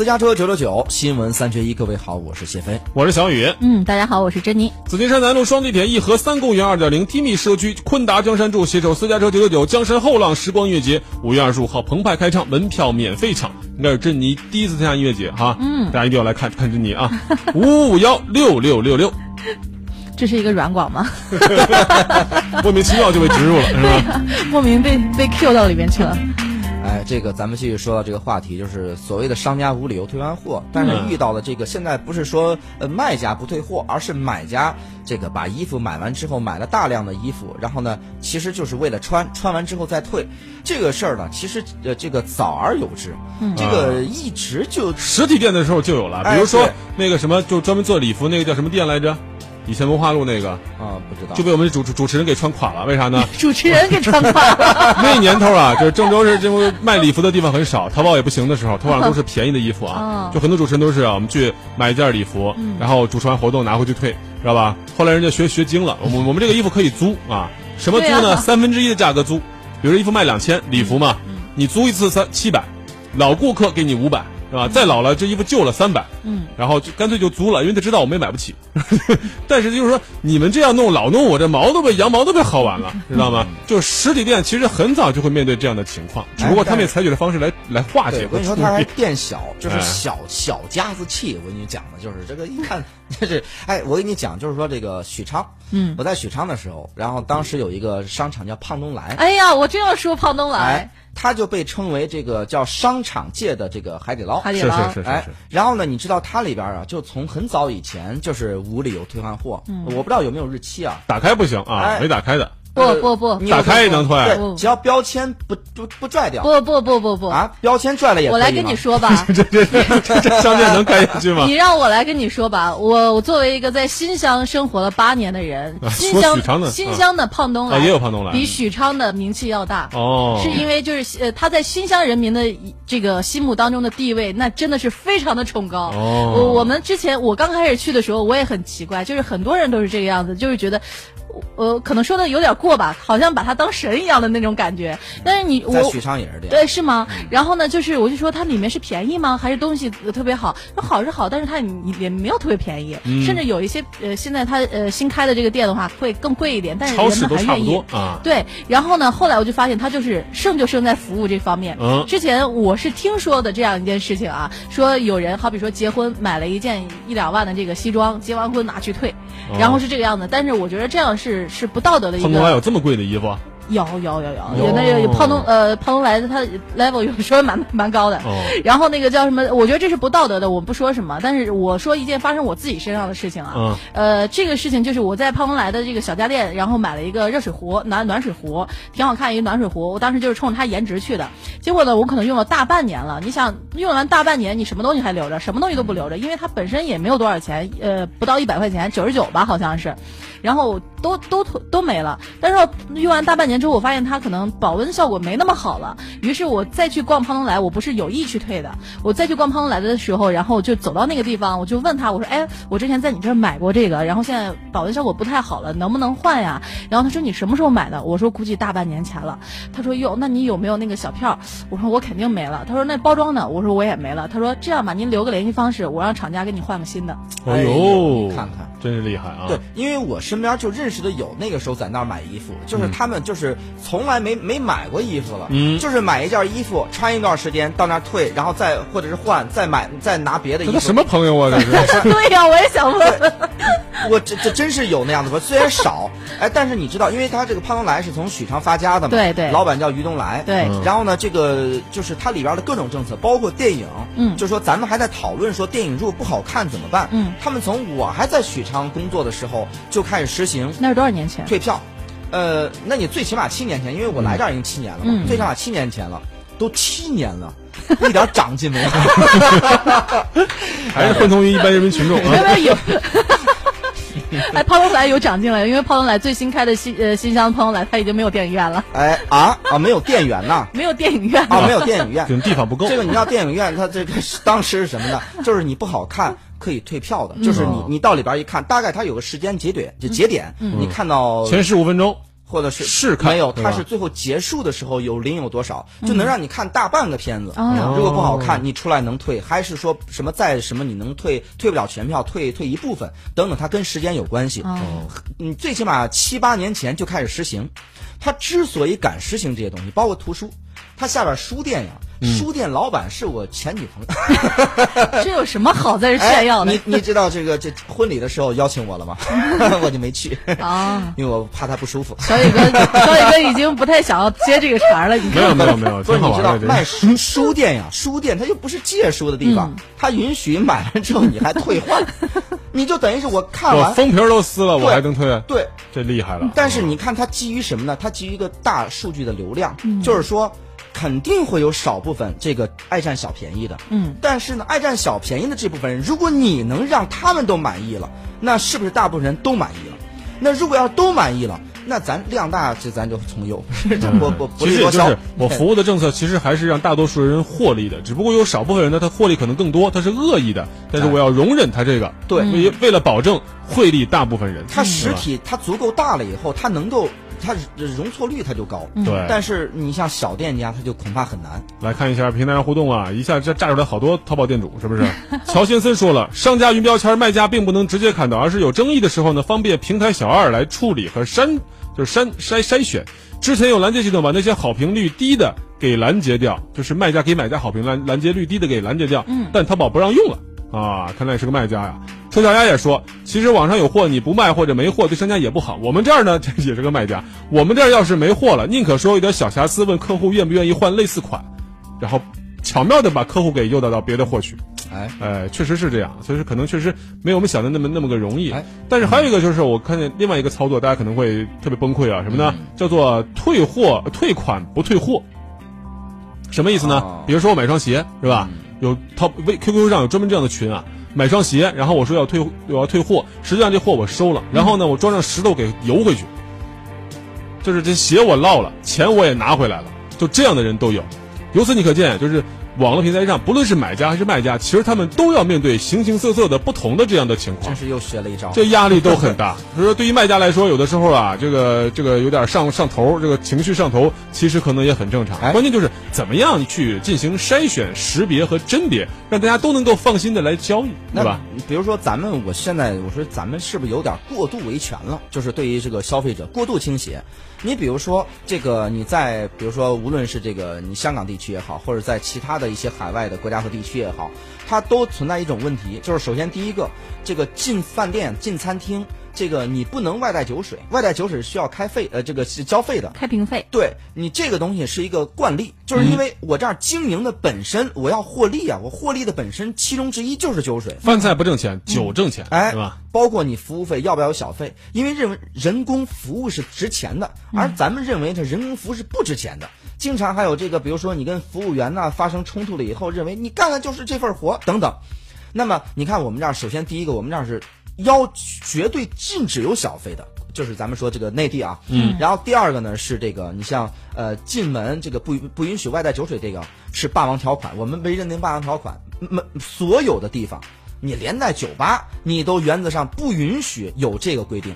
私家车九九九新闻三缺一，各位好，我是谢飞。我是小雨。嗯，大家好，我是珍妮。紫金山南路双地铁一河三公园二点零 Timi 社区坤达江山住携手私家车九九九江山后浪时光音乐节，五月二十五号澎湃开唱，门票免费抢，应该是珍妮第一次参加音乐节哈。嗯大家一定要来看看珍妮啊，五五幺六六六六，这是一个软广吗？莫名其妙就被植入了是吧？莫名被被 Q 到里面去了。哎，这个咱们继续说到这个话题，就是所谓的商家无理由退换货，但是遇到了这个现在不是说呃卖家不退货，而是买家这个把衣服买完之后买了大量的衣服，然后呢，其实就是为了穿，穿完之后再退。这个事儿呢，其实呃这个早而有之，这个一直就实体店的时候就有了，哎比如说对那个什么，就专门做礼服那个叫什么店来着？以前文化路那个啊不知道就被我们主主持人给穿垮了，为啥呢？主持人给穿垮了。那年头啊，就是郑州是这种卖礼服的地方很少，淘宝也不行的时候，淘宝上都是便宜的衣服啊 哦，就很多主持人都是啊，我们去买一件礼服，然后主持完活动拿回去退，知道吧？后来人家学学精了，我们我们这个衣服可以租啊，什么租呢？三分之一的价格租，比如说衣服卖两千，礼服嘛，你租一次三七百，老顾客给你五百。是吧？再老了，这衣服旧了三百，嗯，然后就干脆就租了，因为他知道我们也买不起。但是就是说，你们这样弄，老弄我这毛都被羊毛都被薅完了，知道吗？就是实体店其实很早就会面对这样的情况，只不过他们也采取的方式来来化，解我跟你说，他还和处理。店小，就是哎小小家子气。我跟你讲的就是这个，一看就是，哎，我跟你讲，就是说这个许昌，嗯我在许昌的时候，然后当时有一个商场叫胖东来，哎呀，我正要说胖东来哎，，它就被称为这个叫商场界的这个海底捞。是海底捞是是是哎是，，然后呢，你知道它里边啊，就从很早以前就是无理由退换货，嗯我不知道有没有日期啊。打开不行啊，哎没打开的。不不不你打开也能退对，只要标签不不不拽掉不不不不不，啊，标签拽了也我来跟你说吧。这这这这商店能开下去吗 你？让我来跟你说吧，我我作为一个在新乡生活了八年的人，啊新乡新乡的胖东来、啊也有胖东来比许昌的名气要大。哦，是因为就是呃，他在新乡人民的这个心目当中的地位，那真的是非常的崇高。哦我我们之前我刚开始去的时候，我也很奇怪，就是很多人都是这个样子，就是觉得。呃，可能说的有点过吧，好像把他当神一样的那种感觉。但是你我许昌也是这样。对，是吗？然后呢，就是我就说它里面是便宜吗？还是东西呃特别好？说好是好，但是它也也没有特别便宜，嗯甚至有一些呃，现在它呃新开的这个店的话会更贵一点，但是人们还愿意多啊。对，然后呢，后来我就发现它就是胜就胜在服务这方面。嗯之前我是听说的这样一件事情啊，说有人好比说结婚买了一件一两万的这个西装，结完婚拿去退，哦然后是这个样子。但是我觉得这样是是不道德的一胖东来个。有这么贵的衣服啊？有有有有有有那个有胖东呃胖东来的他 level 有时候蛮蛮高的。哦然后那个叫什么？我觉得这是不道德的，我不说什么，但是我说一件发生我自己身上的事情啊。嗯呃，这个事情就是我在胖东来的这个小家电，然后买了一个热水壶，暖暖水壶，挺好看一个暖水壶。我当时就是冲着它颜值去的，结果呢，我可能用了大半年了。你想用完大半年，你什么东西还留着？什么东西都不留着，因为它本身也没有多少钱，呃，不到一百块钱，九十九吧，好像是。然后都都都没了。但是用完大半年之后，我发现它可能保温效果没那么好了。于是我再去逛胖东来，我不是有意去退的。我再去逛胖东来的时候，然后就走到那个地方，我就问他，我说：“哎，我之前在你这儿买过这个，然后现在保温效果不太好了，能不能换呀？”然后他说：“你什么时候买的？”我说：“估计大半年前了。”他说：“哟，那你有没有那个小票？”我说：“我肯定没了。”他说：“那包装呢？”我说：“我也没了。”他说：“这样吧，您留个联系方式，我让厂家给你换个新的。”哎哎呦，看看真是厉害啊！对，因为我身边就认识的有那个时候在那儿买衣服，就是他们就是从来没没买过衣服了，嗯就是买一件衣服穿一段时间到那儿退，然后再或者是换，再买再拿别的衣服。这都什么朋友啊？这是 对呀、我也想问。我这这真是有那样的吧？虽然少，哎，但是你知道，因为他这个潘东来是从许昌发家的嘛，对对老板叫于东来，对嗯然后呢，这个就是它里边的各种政策，包括电影，嗯就说咱们还在讨论说电影如果不好看怎么办，嗯，他们从我还在许昌工作的时候就开始实行那是多少年前？退票，呃，那你最起码七年前，因为我来这儿已经七年了嘛，嗯最起码七年前了，都七年了，一点长进没有。还是混同于一般人民群众没有啊？哎，胖东来有长进了，因为胖东来最新开的新呃新乡胖东来，它已经没有电影院了，哎啊啊，没有电源呐，没有电影院啊，没有电影院 地方不够。这个你知道电影院它这个是当时是什么呢？就是你不好看可以退票的，就是你你到里边一看，大概它有个时间节点就节点，你看到前十五分钟或者是试看没有，对吧它是最后结束的时候有零有多少，就能让你看大半个片子。哦如果不好看，你出来能退，还是说什么在什么你能退退不了全票，退退一部分等等，它跟时间有关系。哦你，最起码七八年前就开始实行。它之所以敢实行这些东西，包括图书，它下边书店呀，嗯书店老板是我前女朋友。这有什么好在这炫耀的哎、你你知道这个这婚礼的时候邀请我了吗？我就没去，啊？因为我怕他不舒服。小雨哥，小雨哥已经不太想要接这个茬儿了。你没有看，没有没有，不是你知道卖书书店呀，书店它又不是借书的地嗯方，它允许买了之后你还退换，你就等于是我看完我封皮都撕了，我还能退？对，这厉害了。但是你看它基于什么呢？它基于一个大数据的流量，嗯就是说肯定会有少部分这个爱占小便宜的，嗯，但是呢，爱占小便宜的这部分人，如果你能让他们都满意了，那是不是大部分人都满意了？那如果要都满意了，那咱量大，这咱就从优，这我我不其实就是。我服务的政策，其实还是让大多数人获利的，只不过有少部分人呢，他获利可能更多，他是恶意的，但是我要容忍他这个，对。为为了保证惠利大部分人，他实体他足够大了以后，他能够它容错率它就高。对但是你像小店家，它就恐怕很难。来看一下平台上互动啊，一下这炸出来好多淘宝店主，是不是？乔先森说了，商家云标签，卖家并不能直接看到，而是有争议的时候呢，方便平台小二来处理和删，就是删筛筛选。之前有拦截系统把那些好评率低的给拦截掉，就是卖家给买家好评拦拦截率低的给拦截掉，嗯，但淘宝不让用了啊，看来是个卖家呀。臭小鸭也说，其实网上有货你不卖或者没货对商家也不好。我们这儿呢，这也是个卖家，我们这儿要是没货了，宁可说有点小瑕疵，问客户愿不愿意换类似款，然后巧妙的把客户给诱导到别的货去。哎，哎，确实是这样，所以说可能确实没有我们想的那么那么个容易哎。但是还有一个就是，我看见另外一个操作，大家可能会特别崩溃啊，什么呢？叫做退货退款不退货。什么意思呢哦？比如说我买双鞋是吧？有淘微 QQ 上有专门这样的群啊，买双鞋，然后我说要退我要退货，实际上这货我收了，然后呢我装上石头给邮回去，就是这鞋我落了，钱我也拿回来了，就这样的人都有。由此你可见，就是网络平台上，不论是买家还是卖家，其实他们都要面对形形色色的不同的这样的情况真。是又学了一招。这压力都很大。所以说，对于卖家来说，有的时候啊，这个这个有点上上头，这个情绪上头，其实可能也很正常。哎关键就是怎么样去进行筛选、识别和甄别，让大家都能够放心的来交易，对吧？？比如说咱们，我现在我说咱们是不是有点过度维权了？就是对于这个消费者过度倾斜。你比如说这个你在比如说无论是这个你香港地区也好，或者在其他的一些海外的国家和地区也好，它都存在一种问题，就是首先第一个，这个进饭店、进餐厅，这个你不能外带酒水，外带酒水是需要开费呃这个是交费的。开瓶费，对你这个东西是一个惯例，就是因为我这样经营的本身我要获利啊，我获利的本身其中之一就是酒水。饭菜不挣钱，酒挣钱，哎，对吧？？包括你服务费要不要有小费？因为认为人工服务是值钱的，而咱们认为这人工服务是不值钱的。经常还有这个，比如说你跟服务员呢发生冲突了以后，认为你干的就是这份活等等。那么你看我们这儿，首先第一个，我们这儿是要绝对禁止有小费的。就是咱们说这个内地啊，嗯，然后第二个呢是这个，你像呃进门这个不不允许外带酒水，这个是霸王条款，我们被认定霸王条款，门所有的地方你连带酒吧，你都原则上不允许有这个规定。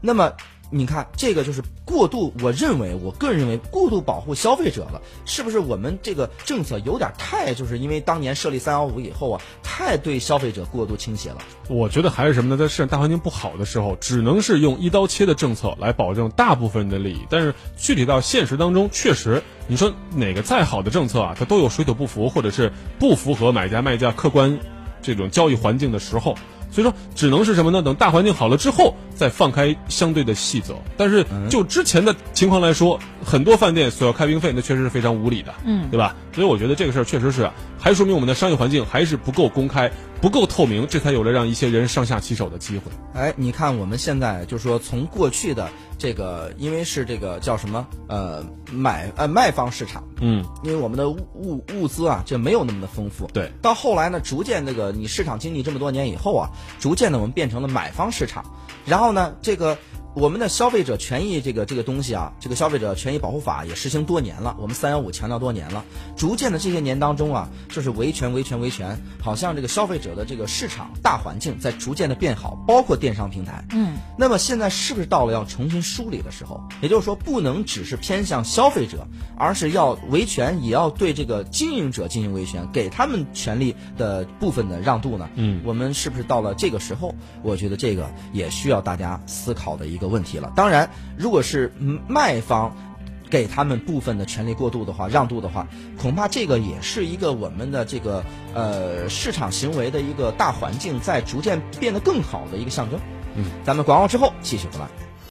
那么你看，这个就是过度，我认为，我个人认为过度保护消费者了，是不是？我们这个政策有点太，就是因为当年设立三幺五以后啊，太对消费者过度倾斜了。我觉得还是什么呢？在市场大环境不好的时候，只能是用一刀切的政策来保证大部分人的利益。但是具体到现实当中，确实，你说哪个再好的政策啊，它都有水土不服，或者是不符合买家卖家客观这种交易环境的时候。所以说，只能是什么呢？等大环境好了之后，再放开相对的细则。但是就之前的情况来说，很多饭店索要开瓶费，那确实是非常无理的，嗯对吧？所以我觉得这个事儿确实是啊，还说明我们的商业环境还是不够公开、不够透明，这才有了让一些人上下其手的机会。哎，你看我们现在就是说，从过去的这个，因为是这个叫什么呃买呃卖方市场，嗯，因为我们的物物物资啊，就没有那么的丰富。对，到后来呢，逐渐这个你市场经济这么多年以后啊，逐渐的我们变成了买方市场。然后呢，这个我们的消费者权益这个这个东西啊，这个消费者权益保护法也实行多年了，我们三幺五强调多年了。逐渐的这些年当中啊，就是维权维权维权，好像这个消费者的这个市场大环境在逐渐的变好，包括电商平台。嗯，那么现在是不是到了要重新梳理的时候？也就是说，不能只是偏向消费者，而是要维权，也要对这个经营者进行维权，给他们权利的部分的让渡呢？嗯我们是不是到了这个时候？我觉得这个也需要大家思考的一个问题了。当然，如果是嗯卖方。给他们部分的权利过渡的话，让渡的话，恐怕这个也是一个我们的这个呃市场行为的一个大环境在逐渐变得更好的一个象征。嗯，咱们广告之后继续回来。